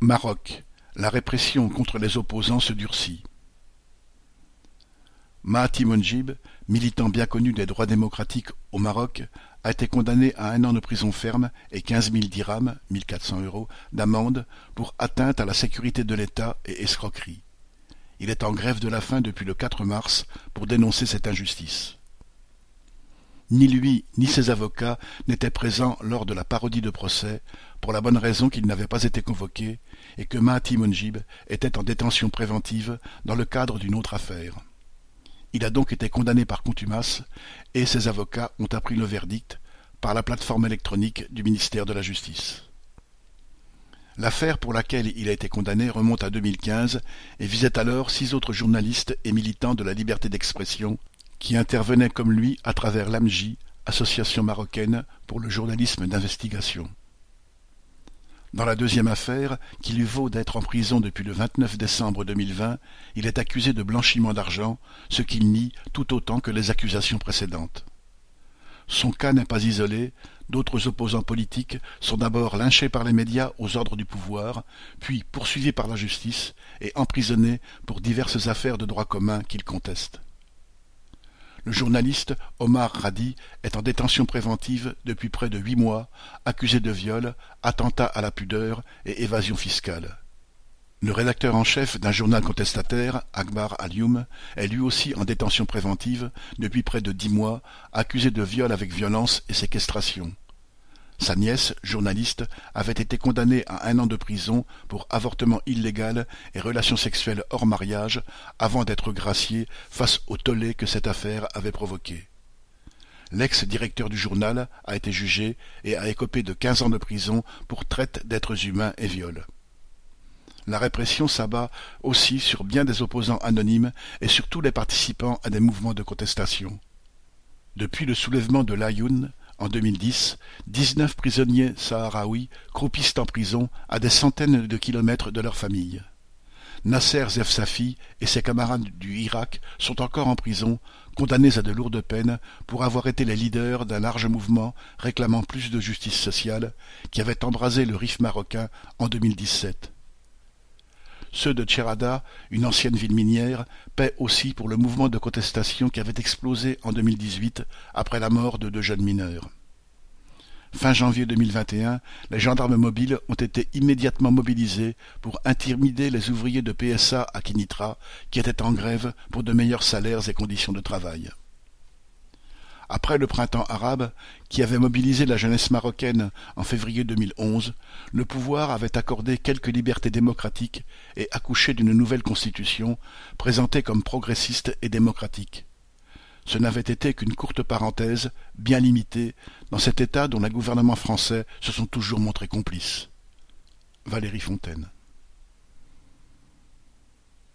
Maroc, la répression contre les opposants se durcit. Mahati Monjib, militant bien connu des droits démocratiques au Maroc, a été condamné à un an de prison ferme et quinze mille dirhams, 1400 euros, d'amende pour atteinte à la sécurité de l'État et escroquerie. Il est en grève de la faim depuis le 4 mars pour dénoncer cette injustice. Ni lui ni ses avocats n'étaient présents lors de la parodie de procès, pour la bonne raison qu'ils n'avaient pas été convoqués et que Mahati Monjib était en détention préventive dans le cadre d'une autre affaire. Il a donc été condamné par contumace et ses avocats ont appris le verdict par la plateforme électronique du ministère de la Justice. L'affaire pour laquelle il a été condamné remonte à 2015 et visait alors six autres journalistes et militants de la liberté d'expression qui intervenaient comme lui à travers l'AMJ, association marocaine pour le journalisme d'investigation. Dans la deuxième affaire, qui lui vaut d'être en prison depuis le 29 décembre 2020, il est accusé de blanchiment d'argent, ce qu'il nie tout autant que les accusations précédentes. Son cas n'est pas isolé, d'autres opposants politiques sont d'abord lynchés par les médias aux ordres du pouvoir, puis poursuivis par la justice et emprisonnés pour diverses affaires de droit commun qu'ils contestent. Le journaliste Omar Radi est en détention préventive depuis près de huit mois, accusé de viol, attentat à la pudeur et évasion fiscale. Le rédacteur en chef d'un journal contestataire, Akbar Alioum, est lui aussi en détention préventive depuis près de dix mois, accusé de viol avec violence et séquestration. Sa nièce, journaliste, avait été condamnée à un an de prison pour avortement illégal et relations sexuelles hors mariage avant d'être graciée face au tollé que cette affaire avait provoqué. L'ex-directeur du journal a été jugé et a écopé de quinze ans de prison pour traite d'êtres humains et viol. La répression s'abat aussi sur bien des opposants anonymes et sur tous les participants à des mouvements de contestation. Depuis le soulèvement de l'Ayoun, en 2010, dix-neuf prisonniers sahraouis croupissent en prison à des centaines de kilomètres de leur famille. Nasser Zefsafi et ses camarades du Irak sont encore en prison, condamnés à de lourdes peines pour avoir été les leaders d'un large mouvement réclamant plus de justice sociale qui avait embrasé le Rif marocain en 2017. Ceux de Tcherada, une ancienne ville minière, paient aussi pour le mouvement de contestation qui avait explosé en 2018 après la mort de deux jeunes mineurs. Fin janvier 2021, les gendarmes mobiles ont été immédiatement mobilisés pour intimider les ouvriers de PSA à Kinitra qui étaient en grève pour de meilleurs salaires et conditions de travail. Après le printemps arabe, qui avait mobilisé la jeunesse marocaine en février 2011, le pouvoir avait accordé quelques libertés démocratiques et accouché d'une nouvelle constitution, présentée comme progressiste et démocratique. Ce n'avait été qu'une courte parenthèse, bien limitée, dans cet État dont les gouvernements français se sont toujours montrés complices. Valérie Fontaine